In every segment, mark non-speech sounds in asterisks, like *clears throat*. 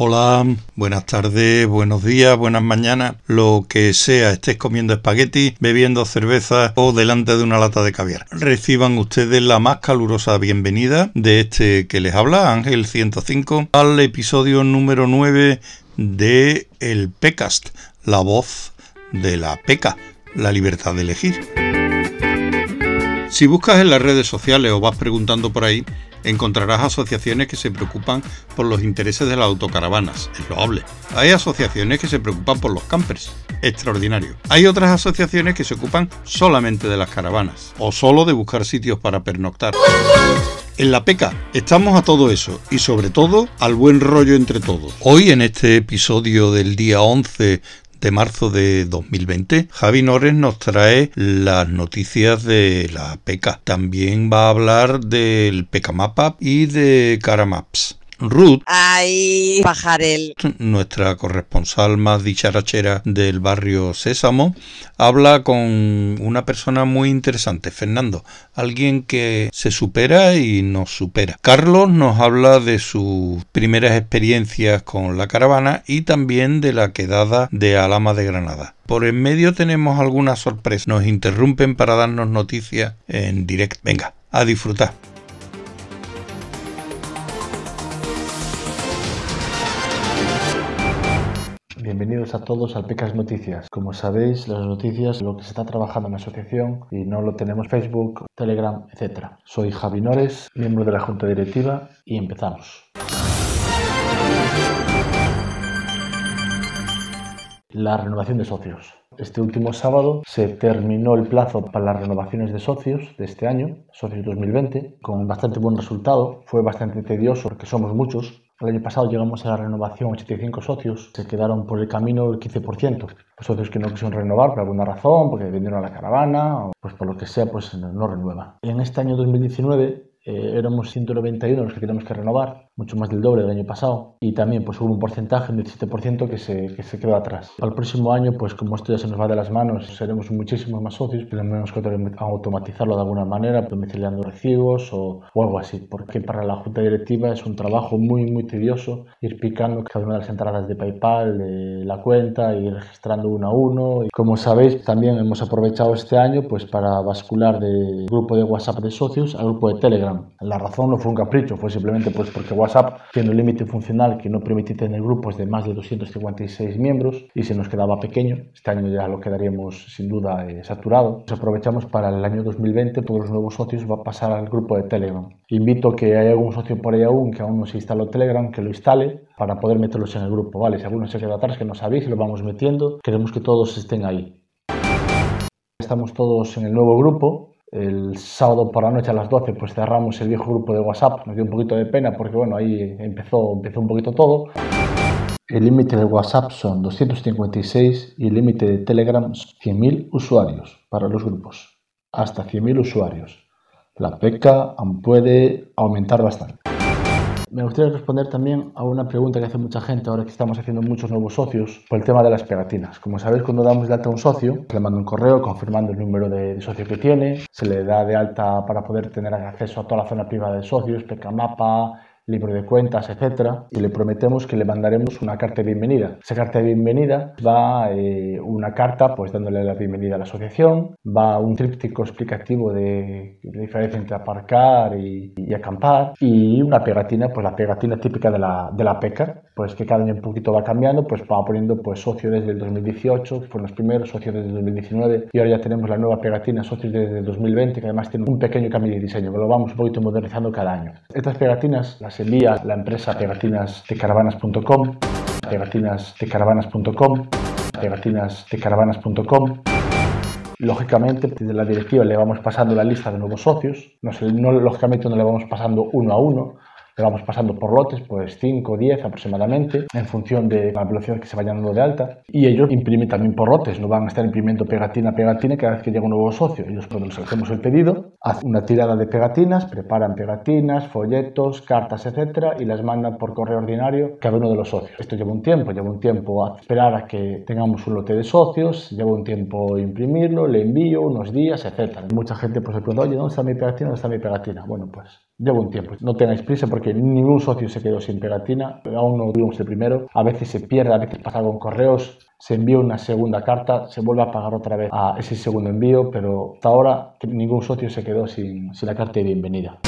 Hola, buenas tardes, buenos días, buenas mañanas, lo que sea, estés comiendo espagueti, bebiendo cerveza o delante de una lata de caviar. Reciban ustedes la más calurosa bienvenida de este que les habla, Ángel 105, al episodio número 9 de El PECAST, la voz de la PECA, la libertad de elegir. Si buscas en las redes sociales o vas preguntando por ahí, encontrarás asociaciones que se preocupan por los intereses de las autocaravanas, es loable. Hay asociaciones que se preocupan por los campers, extraordinario. Hay otras asociaciones que se ocupan solamente de las caravanas, o solo de buscar sitios para pernoctar. En la PECA estamos a todo eso y sobre todo al buen rollo entre todos. Hoy en este episodio del día 11 de marzo de 2020, Javi Nores nos trae las noticias de la PECA. También va a hablar del PECA Mapa y de Caramaps. Ruth, Ay, pajarel. nuestra corresponsal más dicharachera del barrio Sésamo, habla con una persona muy interesante, Fernando, alguien que se supera y nos supera. Carlos nos habla de sus primeras experiencias con la caravana y también de la quedada de Alama de Granada. Por en medio tenemos alguna sorpresa. Nos interrumpen para darnos noticias en directo. Venga, a disfrutar. Bienvenidos a todos al Pecas Noticias. Como sabéis, las noticias, lo que se está trabajando en la asociación y no lo tenemos Facebook, Telegram, etc. Soy Javi Nores, miembro de la Junta Directiva y empezamos. La renovación de socios. Este último sábado se terminó el plazo para las renovaciones de socios de este año, socios 2020, con bastante buen resultado. Fue bastante tedioso porque somos muchos, el año pasado llegamos a la renovación 85 socios, se quedaron por el camino el 15%. Pues socios que no quisieron renovar por alguna razón, porque vendieron la caravana, o pues por lo que sea, pues no, no renuevan. En este año 2019 eh, éramos 191 los que teníamos que renovar, mucho más del doble del año pasado, y también pues hubo un porcentaje, un 17% que se, que se quedó atrás. El próximo año, pues como esto ya se nos va de las manos, seremos muchísimos más socios, tenemos que automatizarlo de alguna manera, domiciliando recibos o, o algo así, porque para la junta directiva es un trabajo muy, muy tedioso ir picando cada una de las entradas de PayPal, de la cuenta, y registrando uno a uno. Y como sabéis, también hemos aprovechado este año pues para bascular del grupo de WhatsApp de socios al grupo de Telegram. La razón no fue un capricho, fue simplemente pues porque WhatsApp tiene un límite funcional que no permite tener grupos de más de 256 miembros y se nos quedaba pequeño. Este año ya lo quedaríamos sin duda eh, saturado. Nos aprovechamos para el año 2020, todos los nuevos socios va a pasar al grupo de Telegram. Invito que hay algún socio por ahí aún que aún no se instaló Telegram, que lo instale para poder meterlos en el grupo. Vale, si alguno se queda atrás, que nos avise, lo vamos metiendo. Queremos que todos estén ahí. Estamos todos en el nuevo grupo, el sábado por la noche a las 12 pues cerramos el viejo grupo de WhatsApp, nos dio un poquito de pena porque bueno, ahí empezó, empezó un poquito todo. El límite de WhatsApp son 256 y el límite de Telegram 100.000 usuarios para los grupos, hasta 100.000 usuarios. La PECA puede aumentar bastante. Me gustaría responder también a una pregunta que hace mucha gente ahora que estamos haciendo muchos nuevos socios por el tema de las pegatinas. Como sabéis, cuando damos de alta a un socio, le manda un correo confirmando el número de, socio que tiene, se le da de alta para poder tener acceso a toda la zona privada de socios, Mapa, libro de cuentas, etcétera, y le prometemos que le mandaremos una carta de bienvenida. Esa carta de bienvenida va eh, una carta, pues dándole la bienvenida a la asociación, va un tríptico explicativo de la diferencia entre aparcar y, y, acampar, y una pegatina, pues la pegatina típica de la, de la PECA, pues que cada año un poquito va cambiando, pues va poniendo pues socio desde el 2018, que fueron los primeros, socios desde el 2019, y ahora ya tenemos la nueva pegatina socios desde el 2020, que además tiene un pequeño cambio de diseño, que lo vamos un poquito modernizando cada año. Estas pegatinas las envía la empresa pegatinasdecaravanas.com, pegatinasdecaravanas.com, pegatinasdecaravanas.com. Lógicamente, desde la directiva le vamos pasando la lista de nuevos socios. No, no, lógicamente no le vamos pasando uno a uno, vamos pasando por lotes, pues 5 o 10 aproximadamente, en función de la velocidad que se vayan dando de alta. Y ellos imprimen también por lotes, no van a estar imprimiendo pegatina a pegatina cada vez que llega un nuevo socio. Ellos cuando les hacemos el pedido, hacen una tirada de pegatinas, preparan pegatinas, folletos, cartas, etcétera, y las mandan por correo ordinario cada uno de los socios. Esto lleva un tiempo, lleva un tiempo a esperar a que tengamos un lote de socios, lleva un tiempo imprimirlo, le envío unos días, etcétera. Mucha gente pues se pregunta, oye, ¿dónde está mi pegatina? ¿Dónde está mi pegatina? Bueno, pues lleva un tiempo. No tengáis prisa porque que ningún socio se quedó sin pegatina, aún no tuvimos el primero, a veces se pierde, a veces pasa con correos, se envía una segunda carta, se vuelve a pagar otra vez a ese segundo envío, pero hasta ahora ningún socio se quedó sin, sin la carta de bienvenida.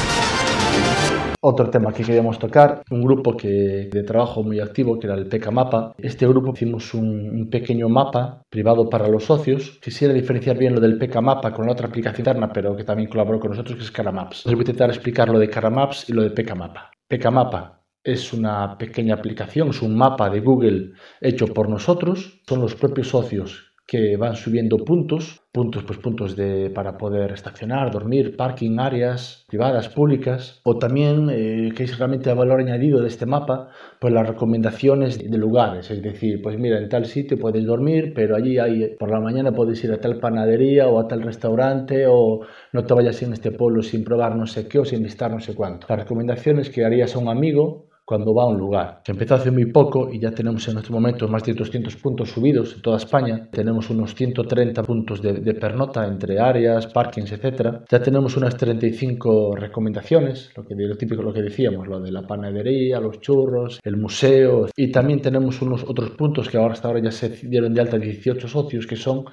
Otro tema que queríamos tocar, un grupo que, de trabajo muy activo que era el PK Mapa. Este grupo hicimos un, pequeño mapa privado para los socios. Quisiera diferenciar bien lo del PK Mapa con la otra aplicación interna, pero que también colaboró con nosotros, que es Caramaps. Les voy a intentar explicar lo de Caramaps y lo de PK Mapa. PK Mapa es una pequeña aplicación, es un mapa de Google hecho por nosotros. Son los propios socios que van subiendo puntos, puntos pues puntos de, para poder estacionar, dormir, parking, áreas privadas, públicas, o también, eh, que es realmente el valor añadido de este mapa, pues las recomendaciones de lugares, es decir, pues mira, en tal sitio puedes dormir, pero allí hay, por la mañana puedes ir a tal panadería o a tal restaurante, o no te vayas en este pueblo sin probar no sé qué o sin visitar no sé cuánto. Las recomendaciones que harías a un amigo cuando va a un lugar. Se empezó hace muy poco y ya tenemos en estos momentos más de 200 puntos subidos en toda España. Tenemos unos 130 puntos de, pernota entre áreas, parkings, etcétera. Ya tenemos unas 35 recomendaciones, lo que lo típico lo que decíamos, lo de la panadería, los churros, el museo y también tenemos unos otros puntos que ahora hasta ahora ya se dieron de alta 18 socios que son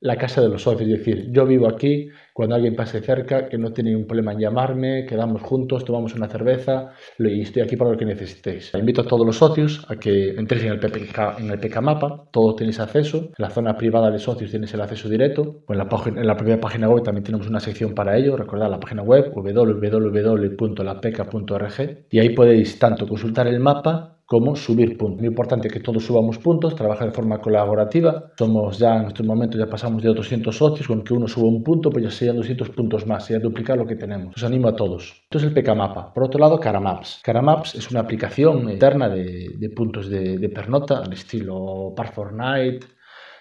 la casa de los socios, es decir, yo vivo aquí, cuando alguien pase cerca, que no tiene ningún problema en llamarme, quedamos juntos, tomamos una cerveza y estoy aquí para lo que necesitéis. Invito a todos los socios a que entréis en el, PPK, en el PK Mapa, todos tenéis acceso, en la zona privada de socios tienes el acceso directo, en la, en la primera página web también tenemos una sección para ello, recordad la página web www.lapk.org y ahí podéis tanto consultar el mapa como subir puntos. Muy importante que todos subamos puntos, trabaja de forma colaborativa. Somos ya en estos momentos, ya pasamos de 200 socios, con que uno suba un punto, pues ya serían 200 puntos más, sería duplicar lo que tenemos. Os animo a todos. Esto es el PK Mapa. Por otro lado, Caramaps. Caramaps es una aplicación interna de, puntos de, pernota, al estilo Park Fortnite,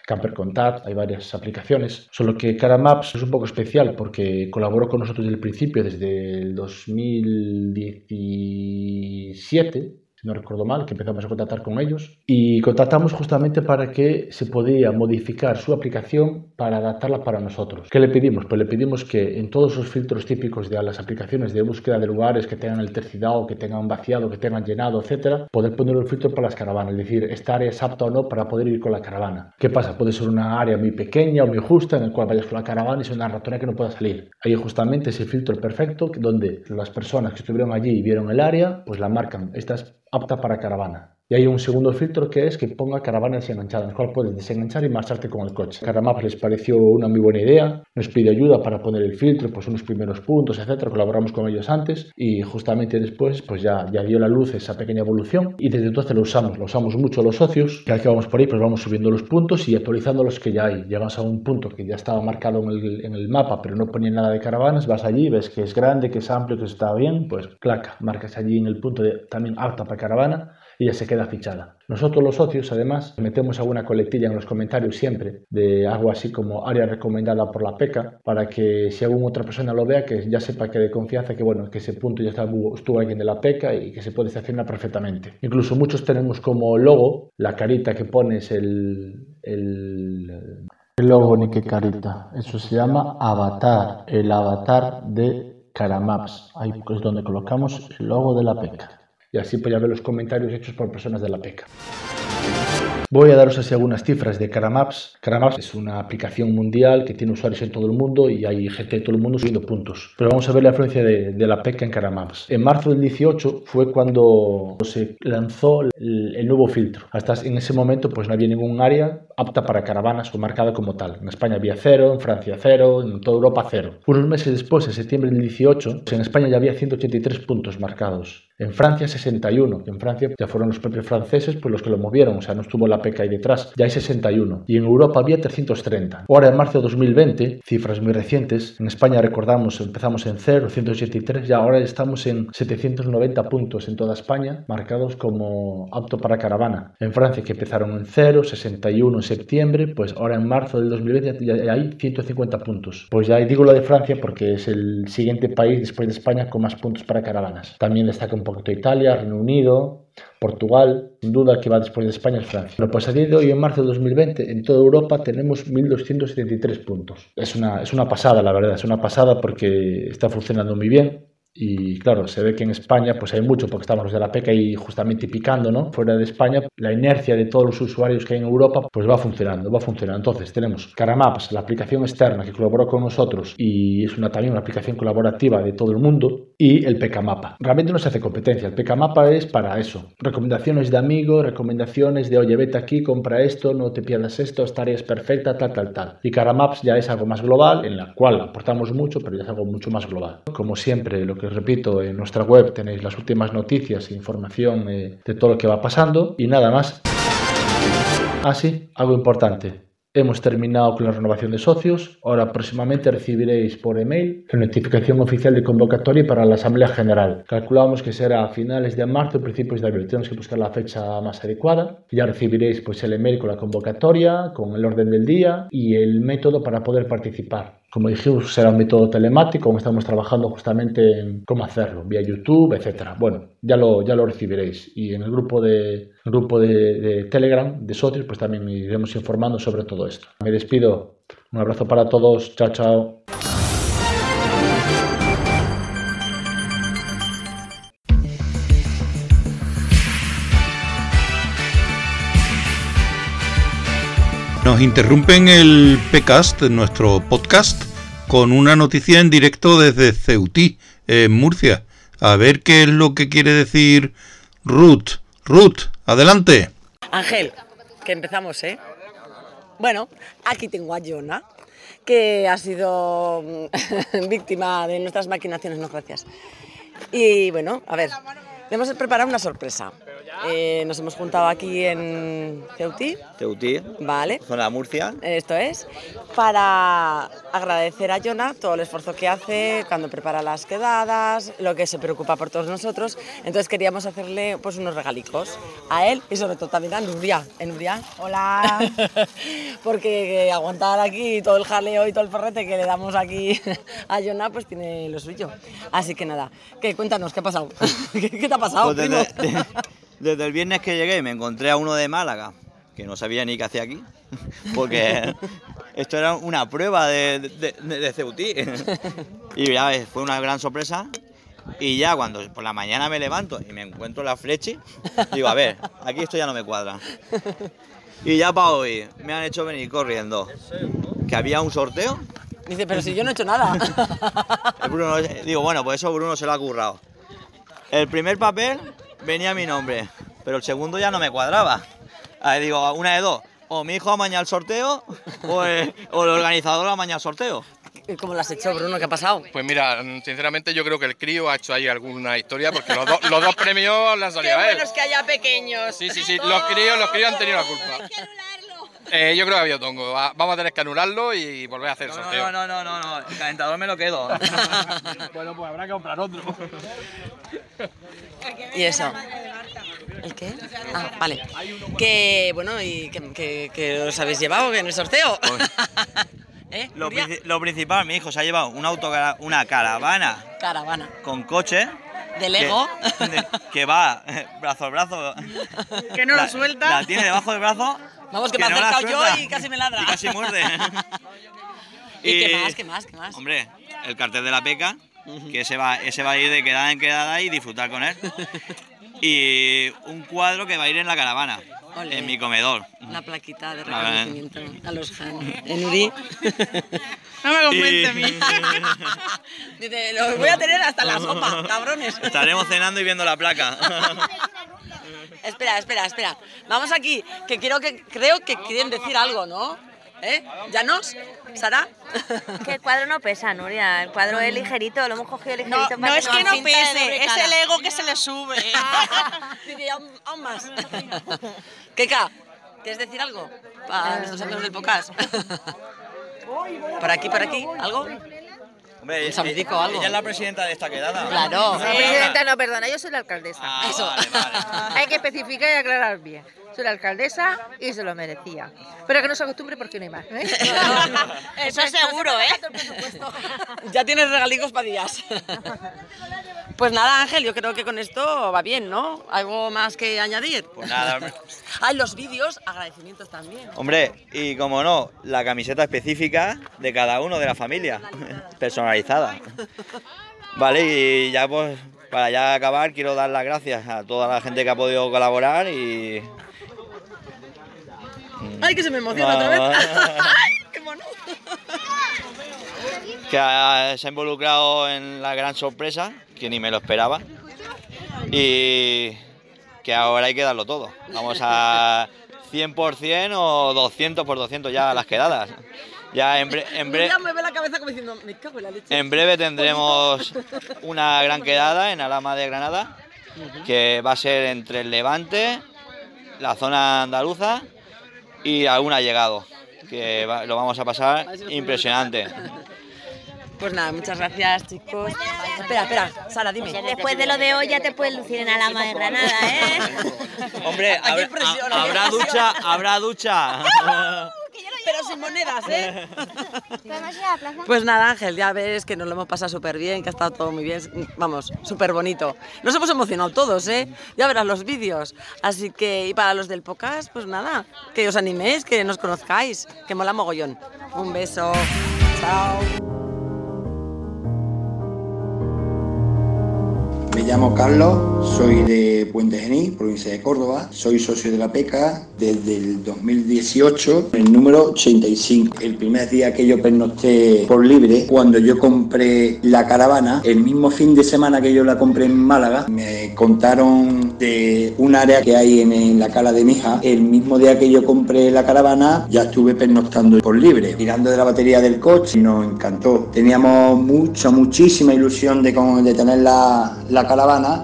Camper Contact, hay varias aplicaciones, solo que Caramaps es un poco especial porque colaboró con nosotros desde el principio, desde el 2017 no recuerdo mal, que empezamos a contactar con ellos y contactamos justamente para que se podía modificar su aplicación para adaptarla para nosotros. ¿Qué le pedimos? Pues le pedimos que en todos los filtros típicos de las aplicaciones de búsqueda de lugares que tengan el tercidado, que tengan vaciado, que tengan llenado, etcétera, poder poner el filtro para las caravanas, es decir, esta área es apta o no para poder ir con la caravana. ¿Qué pasa? Puede ser una área muy pequeña o muy justa en la cual vayas con la caravana y es una ratona que no pueda salir. Ahí justamente ese filtro perfecto donde las personas que estuvieron allí y vieron el área, pues la marcan. Estas apta para caravana. Y hay un segundo filtro que es que ponga caravana desenganchada, en el cual puedes desenganchar y marcharte con el coche. Caramaps les pareció una muy buena idea, nos pidió ayuda para poner el filtro, pues unos primeros puntos, etcétera. Colaboramos con ellos antes y justamente después, pues ya, ya dio la luz esa pequeña evolución y desde entonces lo usamos, lo usamos mucho los socios. Cada que vamos por ahí, pues vamos subiendo los puntos y actualizando los que ya hay. Llegas a un punto que ya estaba marcado en el, en el mapa, pero no ponía nada de caravanas, vas allí, ves que es grande, que es amplio, que está bien, pues claca, marcas allí en el punto de también apta para caravana y ya se queda fichada. Nosotros los socios, además, metemos alguna colectilla en los comentarios siempre de algo así como área recomendada por la PECA para que si alguna otra persona lo vea, que ya sepa que de confianza que bueno, que ese punto ya estuvo, alguien de la PECA y que se puede estacionar perfectamente. Incluso muchos tenemos como logo la carita que pones el, el el logo ni qué carita. Eso se llama avatar, el avatar de Caramaps. Ahí es donde colocamos el logo de la PECA y así podía ver los comentarios hechos por personas de la PECA. Voy a daros así algunas cifras de Caramaps. Caramaps es una aplicación mundial que tiene usuarios en todo el mundo y hay gente de todo el mundo subiendo puntos. Pero vamos a ver la influencia de, la PECA en Caramaps. En marzo del 18 fue cuando se lanzó el, nuevo filtro. Hasta en ese momento pues no había ningún área apta para caravanas o marcada como tal. En España había cero, en Francia cero, en toda Europa cero. Unos meses después, en septiembre del 18, en España ya había 183 puntos marcados. En Francia 61, en Francia ya fueron los propios franceses pues los que lo movieron, o sea, no estuvo la PECA ahí detrás, ya hay 61. Y en Europa había 330. Ahora en marzo de 2020, cifras muy recientes, en España recordamos, empezamos en 0, 183, y ahora estamos en 790 puntos en toda España, marcados como apto para caravana. En Francia que empezaron en 0, 61 en septiembre, pues ahora en marzo del 2020 ya hay 150 puntos. Pues ya digo lo de Francia porque es el siguiente país después de España con más puntos para caravanas. También destaca un poquito Italia, Reino Unido, Portugal, sin duda que va después de España es Francia. Pero pues a día de hoy, en marzo de 2020, en toda Europa tenemos 1.273 puntos. Es una, es una pasada, la verdad, es una pasada porque está funcionando muy bien Y claro, se ve que en España pues hay mucho porque estamos de la PECA y justamente picando, ¿no? Fuera de España, la inercia de todos los usuarios que hay en Europa pues va funcionando, va funcionando. Entonces tenemos Caramaps, la aplicación externa que colaboró con nosotros y es una también una aplicación colaborativa de todo el mundo y el PK Mapa. Realmente no se hace competencia, el PK Mapa es para eso. Recomendaciones de amigos, recomendaciones de oye, vete aquí, compra esto, no te pierdas esto, esta área es perfecta, tal, tal, tal. Y Caramaps ya es algo más global, en la cual aportamos mucho, pero ya es algo mucho más global. Como siempre, lo que os repito, en nuestra web tenéis las últimas noticias e información eh, de todo lo que va pasando y nada más. Ah, algo importante. Hemos terminado con la renovación de socios. Ahora próximamente recibiréis por email la notificación oficial de convocatoria para la Asamblea General. Calculamos que será a finales de marzo o principios de abril. Tenemos que buscar la fecha más adecuada. Ya recibiréis pues, el email con la convocatoria, con el orden del día y el método para poder participar. Como dijimos, será un método telemático, estamos trabajando justamente en cómo hacerlo, vía YouTube, etcétera. Bueno, ya lo, ya lo recibiréis. Y en el grupo, de, grupo de, de Telegram de socios, pues también iremos informando sobre todo esto. Me despido. Un abrazo para todos. Chao, chao. Nos interrumpen el PCAST, nuestro podcast, con una noticia en directo desde Ceutí, en Murcia. A ver qué es lo que quiere decir Ruth. Ruth, adelante. Ángel, que empezamos, ¿eh? Bueno, aquí tengo a Jonah, que ha sido mm, *laughs* víctima de nuestras maquinaciones, no gracias. Y bueno, a ver, le hemos preparado una sorpresa. Eh, nos hemos juntado aquí en Ceutí. Ceutí. Vale. Zona Murcia. Esto es. Para agradecer a Jonah todo el esfuerzo que hace cuando prepara las quedadas, lo que se preocupa por todos nosotros. Entonces queríamos hacerle pues unos regalicos a él y sobre todo también a Nuria. ¿Eh, Nuria? Hola. *laughs* Porque aguantar aquí todo el jaleo y todo el ferrete que le damos aquí *laughs* a Jonah pues tiene lo suyo. Así que nada, ¿qué? cuéntanos, ¿qué ha pasado? *laughs* ¿Qué, qué te ha pasado, Pues primo? Desde, el viernes que llegué me encontré a uno de Málaga, que no sabía ni qué hacía aquí, *laughs* porque *laughs* esto era una prueba de, de, de- de Ceutí. *laughs* Y ya ves, fue una gran sorpresa. Y ya cuando por la mañana me levanto y me encuentro la flechi, digo, a ver, aquí esto ya no me cuadra. Y ya para hoy me han hecho venir corriendo que había un sorteo. Dice, pero si yo no he hecho nada. El Bruno, digo, bueno, pues eso Bruno se lo ha currado. El primer papel venía mi nombre, pero el segundo ya no me cuadraba. Ahí digo, una de dos. O mi hijo ha mañado el sorteo, o el, o el organizador ha mañado el sorteo. ¿Cómo lo has hecho, Bruno? ¿Qué ha pasado? Pues mira, sinceramente yo creo que el crío ha hecho ahí alguna historia porque los, dos- los dos premios le han salido a él. que haya pequeños. Sí, sí, sí, los críos, los críos han tenido la culpa. Eh, yo creo que había tongo. Va- Vamos a tener que anularlo y volver a hacer el No, sorteo. no, no, no, no, el calentador me lo quedo. *laughs* Bueno, pues habrá que comprar otro. *laughs* ¿Y eso? ¿El qué? Ah, vale. Que, bueno, ¿y que, que, que os habéis llevado en el sorteo? *laughs* ¿Eh? Lo, lo principal, mi hijo se ha llevado un auto, una caravana Caravana. con coche. ¿De Lego? Que, de- que va eh, brazo a brazo. Que no lo La- suelta. La tiene debajo del brazo. Vamos, que me he no la acercado yo y casi me ladra. Y casi muerde. *laughs* ¿Y qué más, qué más, qué más? Hombre, el cartel de la peca, que ese va, ese va a ir de quedada en quedada y disfrutar con él. Y un cuadro que va a ir en la caravana, en mi comedor. Una plaquita de A reconocimiento a los Han. En Uri. No me convence a mí. *laughs* Dice, los voy a tener hasta la *laughs* sopa, cabrones. Estaremos cenando y viendo la placa. Espera, espera, espera. Vamos aquí, que quiero que creo que quieren decir algo, ¿no? ¿Eh? ¿Llanos? ¿Sara? *laughs* Que el cuadro no pesa, Nuria. El cuadro es ligerito, lo hemos cogido ligerito. No, para no es que no pese, es el ego que se le sube. *laughs* Dice, aún, aún más. *laughs* Keka, ¿quieres decir algo? Para nuestros amigos del podcast. ¿Por aquí, por aquí? ¿Algo? Hombre, o algo. Ella es la presidenta de esta quedada. Claro. La presidenta no, perdona, yo soy la alcaldesa. Ah, Eso. vale, vale. Hay que especificar y aclarar bien. Soy la alcaldesa y se lo merecía. Pero que no se acostumbre porque no hay más. ¿eh? *laughs* Eso es seguro, ¿eh? *laughs* Ya tienes regalicos para días. *laughs* Pues nada, Ángel, yo creo que con esto va bien, ¿no? ¿Algo más que añadir? Pues nada, hombre. *laughs* Ah, y los vídeos, agradecimientos también. Hombre, y como no, la camiseta específica de cada uno de la familia, personalizada. Vale, y ya pues para ya acabar quiero dar las gracias a toda la gente que ha podido colaborar y... Ay, que se me emociona otra vez. *laughs* Que ha- se ha involucrado en la gran sorpresa, que ni me lo esperaba. Y que ahora hay que darlo todo. Vamos a 100% o 200 por 200 ya las quedadas. Ya en, bre- en, bre- en breve tendremos una gran quedada en Alama de Granada, que va a ser entre el Levante, la zona andaluza y algún allegado, que va- lo vamos a pasar impresionante. Pues nada, muchas gracias, chicos. Espera, espera, Sara, dime. Después de lo de hoy ya te puedes lucir en Alama de Granada, ¿eh? Hombre, habrá, habrá presión. ducha, habrá ducha. *laughs* Pero sin monedas, ¿eh? Pues nada, Ángel, ya ves que nos lo hemos pasado súper bien, que ha estado todo muy bien, vamos, súper bonito. Nos hemos emocionado todos, ¿eh? Ya verás los vídeos. Así que, y para los del podcast, pues nada, que os animéis, que nos conozcáis, que mola mogollón. Un beso. Chao. Llamo Carlos, soy de Puente Genil, provincia de Córdoba. Soy socio de la PECA desde el 2018, el número 85. El primer día que yo pernocté por libre, cuando yo compré la caravana, el mismo fin de semana que yo la compré en Málaga, me contaron de un área que hay en, la cala de Mija. El mismo día que yo compré la caravana, ya estuve pernoctando por libre. Tirando de la batería del coche, nos encantó. Teníamos mucha, muchísima ilusión de, de tener la, la caravana.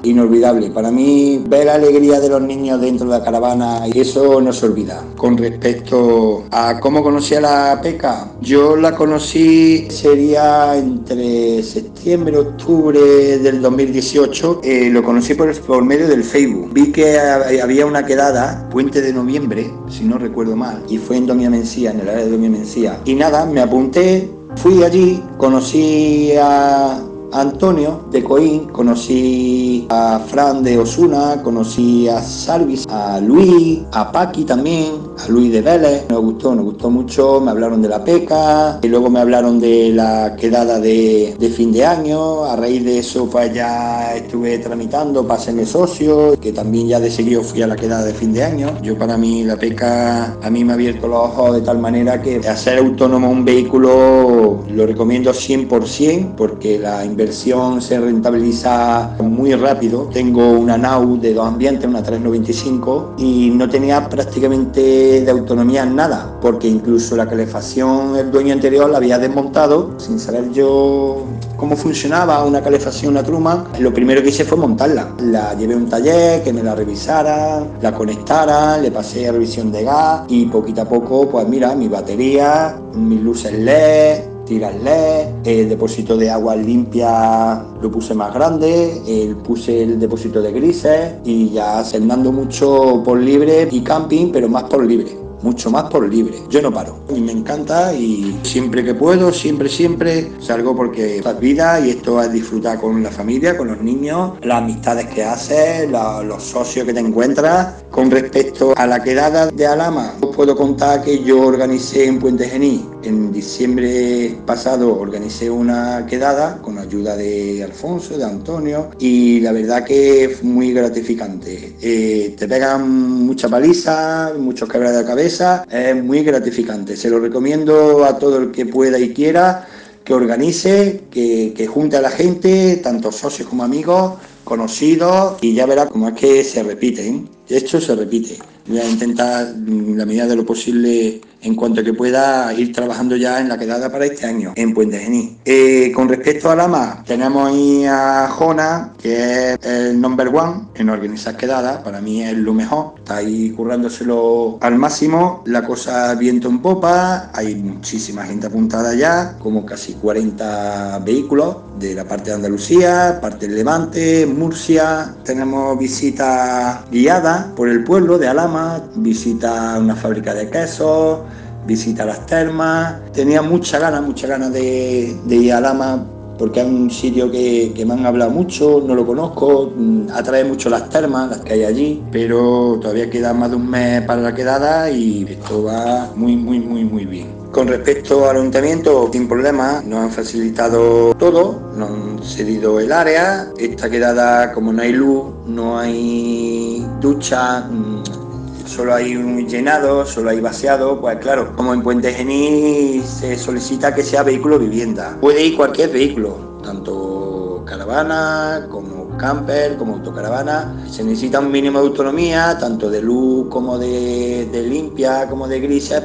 Inolvidable. Para mí, ver la alegría de los niños dentro de la caravana, y eso no se olvida. Con respecto a cómo conocí a la PECA, yo la conocí sería entre septiembre, octubre del 2018. Eh, lo conocí por, medio del Facebook. Vi que ha- había una quedada, puente de noviembre, si no recuerdo mal, y fue en Doña Mencía, en el área de Doña Mencía. Y nada, me apunté, fui allí, conocí a Antonio de Coín, conocí a Fran de Osuna, conocí a Salvis, a Luis, a Paqui también, a Luis de Vélez. Nos gustó, nos gustó mucho, me hablaron de la peca, y luego me hablaron de la quedada de, fin de año. A raíz de eso, pues ya estuve tramitando para serme socio, que también ya de seguido fui a la quedada de fin de año. Yo para mí la peca a mí me ha abierto los ojos de tal manera que hacer autónomo un vehículo lo recomiendo 100% porque la inversión se rentabiliza muy rápido. Tengo una NAU de dos ambientes, una 395 y no tenía prácticamente de autonomía nada porque incluso la calefacción el dueño anterior la había desmontado sin saber yo cómo funcionaba una calefacción, una truma. Lo primero que hice fue montarla. La llevé a un taller, que me la revisara, la conectara, le pasé a revisión de gas y poquito a poco, pues mira, mi batería, mis luces LED, tiras LED, el depósito de agua limpia lo puse más grande, el, puse el depósito de grises y ya andando mucho por libre y camping, pero más por libre mucho más por libre. Yo no paro y me encanta y siempre que puedo, siempre, siempre salgo porque es vida y esto es disfrutar con la familia, con los niños, las amistades que haces, los socios que te encuentras. Con respecto a la quedada de Alama, os puedo contar que yo organicé en Puente Genil, en diciembre pasado organicé una quedada con ayuda de Alfonso, de Antonio y la verdad que fue muy gratificante. Eh, te pegan mucha paliza, muchos quebradas de cabeza, es muy gratificante. Se lo recomiendo a todo el que pueda y quiera que organice, que, que junte a la gente, tanto socios como amigos, conocidos, y ya verá cómo es que se repiten. De hecho, se repite. Voy a intentar, en la medida de lo posible, en cuanto que pueda, ir trabajando ya en la quedada para este año, en Puente Genil. Eh, con respecto a Lama, tenemos ahí a Jona, que es el number one en organizar quedadas. Para mí es lo mejor. Está ahí currándoselo al máximo. La cosa viento en popa. Hay muchísima gente apuntada ya, como casi 40 vehículos de la parte de Andalucía, parte del Levante, Murcia. Tenemos visitas guiadas por el pueblo de Alama, visita una fábrica de quesos, visita las termas. Tenía mucha ganas, mucha ganas de, de ir a Alama porque es un sitio que, que me han hablado mucho, no lo conozco, mm, atrae mucho las termas, las que hay allí, pero todavía queda más de un mes para la quedada y esto va muy, muy, muy, muy bien. Con respecto al ayuntamiento, sin problema, nos han facilitado todo, nos han cedido el área. Esta quedada, como no hay luz, no hay ducha, mm, solo hay un llenado, solo hay vaciado, pues claro, como en Puente Genil se solicita que sea vehículo vivienda. Puede ir cualquier vehículo, tanto caravana como camper, como autocaravana. Se necesita un mínimo de autonomía, tanto de luz como de, de limpia, como de grises.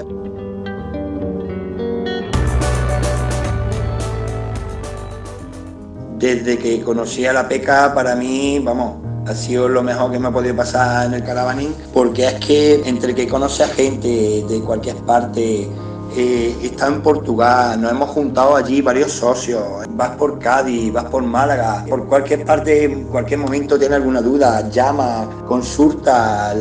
Desde que conocí a la peca, para mí, vamos, ha sido lo mejor que me ha podido pasar en el caravaning, porque es que entre que conoce a gente de cualquier parte, eh, está en Portugal, nos hemos juntado allí varios socios, vas por Cádiz, vas por Málaga, por cualquier parte, en cualquier momento tiene alguna duda, llama, consulta,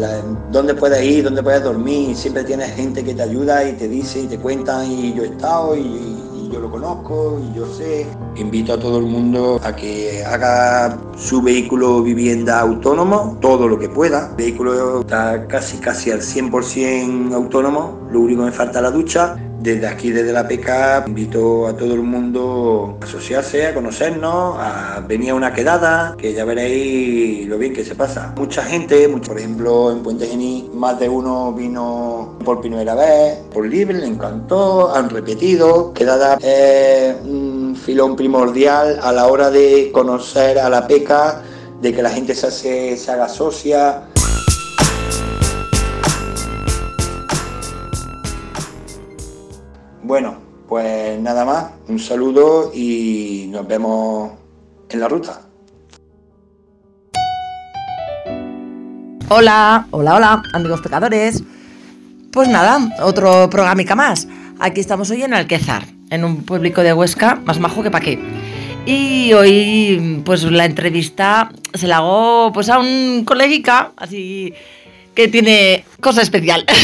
dónde puedes ir, dónde puedes dormir, siempre tienes gente que te ayuda y te dice y te cuentan y yo he estado y yo lo conozco y yo sé. Invito a todo el mundo a que haga su vehículo vivienda autónomo, todo lo que pueda. El vehículo está casi casi al 100% autónomo, lo único que me falta la ducha. Desde aquí, desde la PK, invito a todo el mundo a asociarse, a conocernos, a venir a una quedada, que ya veréis lo bien que se pasa. Mucha gente, por ejemplo, en Puente Genil, más de uno vino por primera vez, por libre, le encantó, han repetido. Quedada filón primordial a la hora de conocer a la PK, de que la gente se, hace- se haga socia, Bueno, pues nada más, un saludo y nos vemos en la ruta. Hola, hola, hola, amigos pecadores. Pues nada, otro programica más. Aquí estamos hoy en Alquezar, en un pueblico de Huesca, más majo que pa' qué. Y hoy, pues la entrevista se la hago pues a un coleguica, así que tiene cosa especial. *laughs*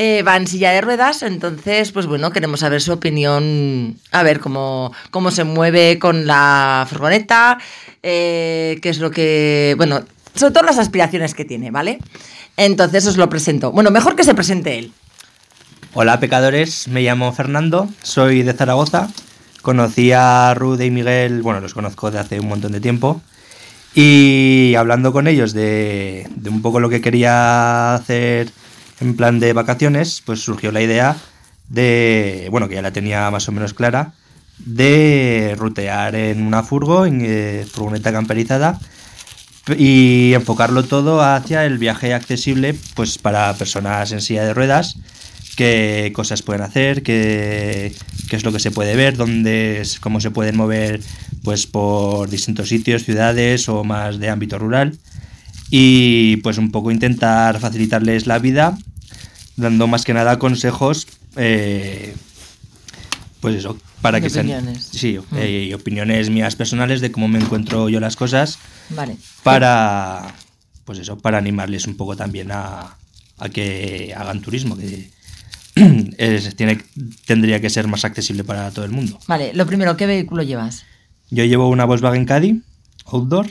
Eh, va en silla de ruedas, entonces, pues bueno, queremos saber su opinión, a ver cómo, cómo se mueve con la furgoneta, eh, qué es lo que, bueno, sobre todo las aspiraciones que tiene, ¿vale? Entonces os lo presento. Bueno, mejor que se presente él. Hola pecadores, me llamo Fernando, soy de Zaragoza. Conocí a Rude y Miguel, bueno, los conozco de hace un montón de tiempo. Y hablando con ellos de, un poco lo que quería hacer en plan de vacaciones, pues surgió la idea de, bueno, que ya la tenía más o menos clara, de rutear en una furgo, en eh, furgoneta camperizada, y enfocarlo todo hacia el viaje accesible pues para personas en silla de ruedas qué cosas pueden hacer qué, qué es lo que se puede ver dónde es- cómo se pueden mover pues por distintos sitios ciudades o más de ámbito rural y pues un poco intentar facilitarles la vida dando más que nada consejos eh, pues eso para Y que sean opiniones. sí Mm. eh, y opiniones mías personales de cómo me encuentro yo las cosas Vale. para pues eso para animarles un poco también a, a que hagan turismo que *clears throat* es- tiene, tendría que ser más accesible para todo el mundo Vale, lo primero, ¿qué vehículo llevas? yo llevo una Volkswagen Caddy outdoor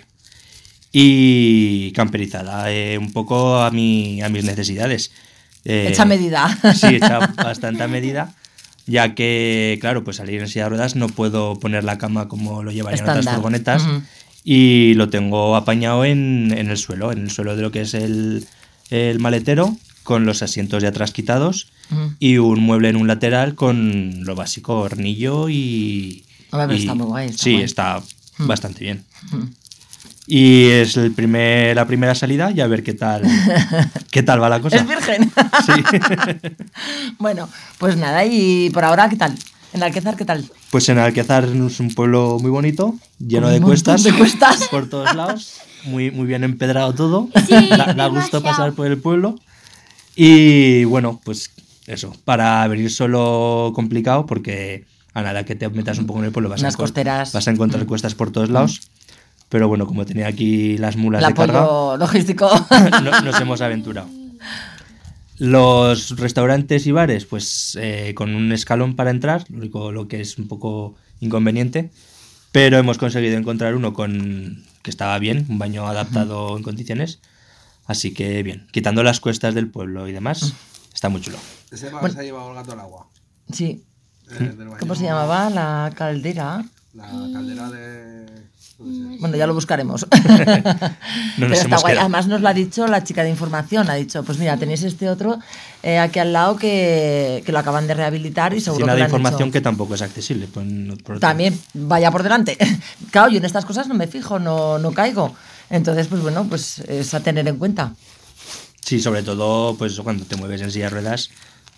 y camperizada eh, un poco a mi a mis necesidades Eh, Hecha medida. *laughs* sí hecha *laughs* bastante a medida ya que claro pues salir en silla de ruedas no puedo poner la cama como lo llevarían otras Estándar. furgonetas Ujú. y lo tengo apañado en, en el suelo, en el suelo de lo que es el, el maletero, con los asientos de atrás quitados y un mueble en un lateral con lo básico, hornillo y... Hombre, pero y- está muy guay, está sí, guay. está Mm. bastante bien. Mm. Y es el primer, la primera salida y a ver qué tal, *laughs* qué tal va la cosa. Es virgen. *laughs* bueno, pues nada, y por ahora, ¿qué tal? En Alquezar, ¿qué tal? Pues en Alquezar es un pueblo muy bonito, lleno de cuestas, de *laughs* cuestas. por todos lados, muy, muy bien empedrado todo. Sí, da, da gusto pasar por el pueblo. Y bueno, pues eso, para venir solo complicado porque a nada que te metas un poco en el pueblo vas, Unas a, encon- costeras. vas a encontrar Mm. cuestas por todos lados. Pero bueno, como tenía aquí las mulas El de carga, logístico. *laughs* no- nos hemos aventurado. Los restaurantes y bares, pues eh, con un escalón para entrar, lo lo que es un poco inconveniente. Pero hemos conseguido encontrar uno con que estaba bien, un baño adaptado en condiciones. Así que bien, quitando las cuestas del pueblo y demás, está muy chulo. Ese Bueno. se ha llevado el gato al agua. Sí. Eh, baño. ¿Cómo se llamaba? La caldera. La caldera de... sé. Bueno, ya lo buscaremos. *laughs* No nos Pero está hemos guay. Además nos lo ha dicho la chica de información. Ha dicho, pues mira, tenéis este otro eh, aquí al lado que, que lo acaban de rehabilitar y seguro Llena que de lo han información hecho. que tampoco es accesible. pues, por otro- También, vaya por delante. *laughs* claro, yo en estas cosas no me fijo, no, no caigo. Entonces, pues bueno, pues es a tener en cuenta. Sí, sobre todo, pues cuando te mueves en silla de ruedas,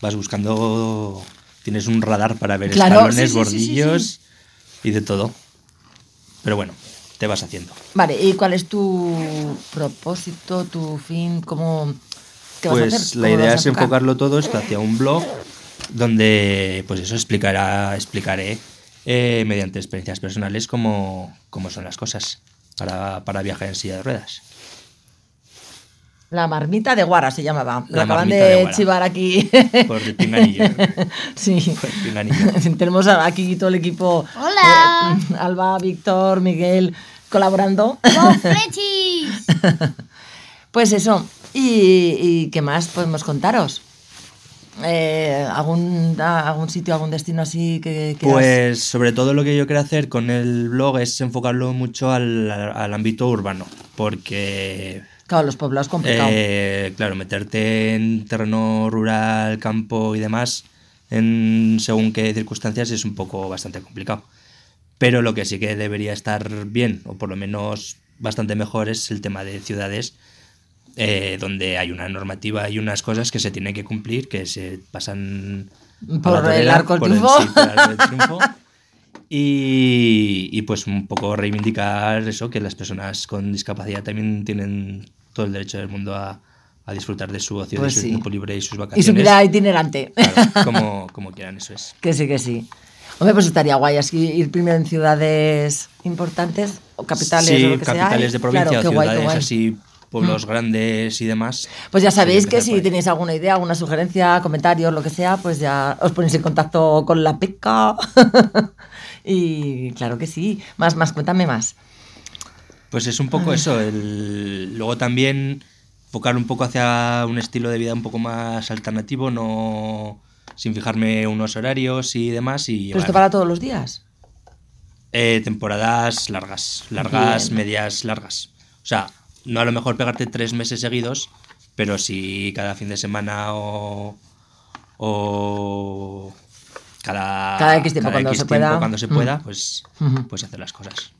vas buscando. Tienes un radar para ver Claro, escalones, sí, sí, sí, sí, bordillos y de todo. Pero bueno, te vas haciendo. Vale, ¿y cuál es tu propósito, tu fin? ¿Cómo qué vas a Pues hacer? la ¿Cómo lo idea es enfocar? enfocarlo todo esto hacia un blog donde, pues eso, explicará, explicaré eh, mediante experiencias personales cómo, cómo son las cosas para, para viajar en silla de ruedas. La marmita de Guara se llamaba. La La acaban de chivar aquí. Por el pinganillo. *laughs* sí. Por el pinganillo. *laughs* Tenemos aquí todo el equipo. Hola. eh, Alba, Víctor, Miguel, colaborando. ¡Los *laughs* flechis! Pues eso. ¿Y, y qué más podemos contaros? Eh, ¿algún, ¿Algún sitio, algún destino así que? Pues sobre todo lo que yo quiero hacer con el blog es enfocarlo mucho al, al ámbito urbano, porque Claro, los pueblos es complicado. Eh, claro, meterte en terreno rural, campo y demás, en según qué circunstancias, es un poco bastante complicado. Pero lo que sí que debería estar bien, o por lo menos bastante mejor, es el tema de ciudades, eh, donde hay una normativa y unas cosas que se tienen que cumplir, que se pasan Por el arco del el- triunfo. sí, por el arco del triunfo. Y, y pues un poco reivindicar eso, que las personas con discapacidad también tienen todo el derecho del mundo a, a disfrutar de su ocio, Pues de su sí. tiempo libre y sus y vacaciones. su vida itinerante. Claro, como, como quieran, eso es. Que sí, que sí. Hombre, pues estaría guay así ir primero en ciudades importantes o capitales sí, o lo que capitales y- de provincia claro, o ciudades guay. así, pueblos Mm. grandes y demás. Pues ya sabéis que si tenéis alguna idea, alguna sugerencia, comentarios, lo que sea, pues ya os ponéis en contacto con la PECA. *laughs* y claro que sí. Más, más, cuéntame más. Pues es un poco eso. El... Luego también enfocar un poco hacia un estilo de vida un poco más alternativo, no sin fijarme unos horarios y demás. Y ¿Pero esto para todos los días? eh, temporadas largas, largas, Bien. medias, largas. O sea, no a lo mejor pegarte tres meses seguidos, pero sí cada fin de semana o, o cada, Cada X tiempo, cuando se pueda. cuando se pueda, Mm. pues, pues hacer las cosas.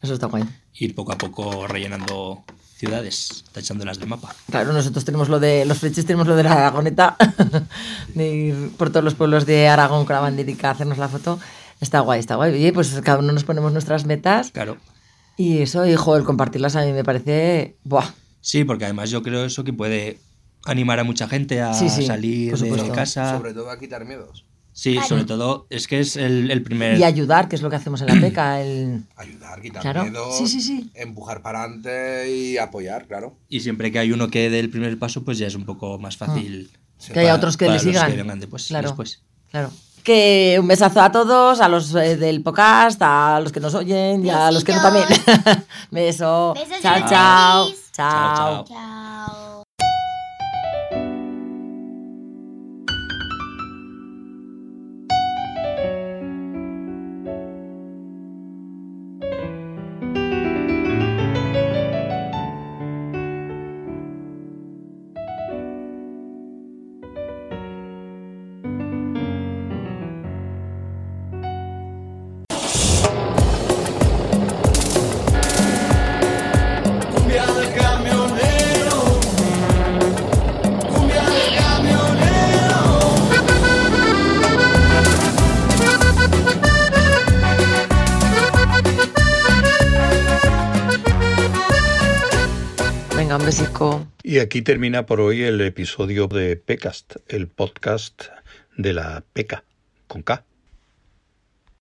Eso está guay. Ir poco a poco rellenando ciudades, tachándolas del mapa. Claro, nosotros tenemos lo de los fleches, tenemos lo de la Aragoneta, *laughs* de ir por todos los pueblos de Aragón con la banderica a hacernos la foto. Está guay, está guay. Oye, pues cada uno nos ponemos nuestras metas. Claro. Y eso, hijo, el compartirlas a mí me parece. ¡Buah! Sí, porque además yo creo eso que puede animar a mucha gente a Sí, sí, salir por de casa. Sobre todo a quitar miedos. Sí, sobre todo es que es el, el primer... Y ayudar, que es lo que hacemos en la PECA. El... *clears throat* Ayudar, quitar Claro. miedos, Sí, sí, sí. empujar para adelante y apoyar, claro. Y siempre que hay uno que dé el primer paso, pues ya es un poco más fácil. Que haya otros que le sigan. que vengan después. Claro. después. Claro. Que un besazo a todos, a los eh, del podcast, a los que nos oyen y a los que no también. *laughs* Beso. Besos chao, chao. Chao, Chao. Chao. Aquí termina por hoy el episodio de PECAST, el podcast de la PECA, con K.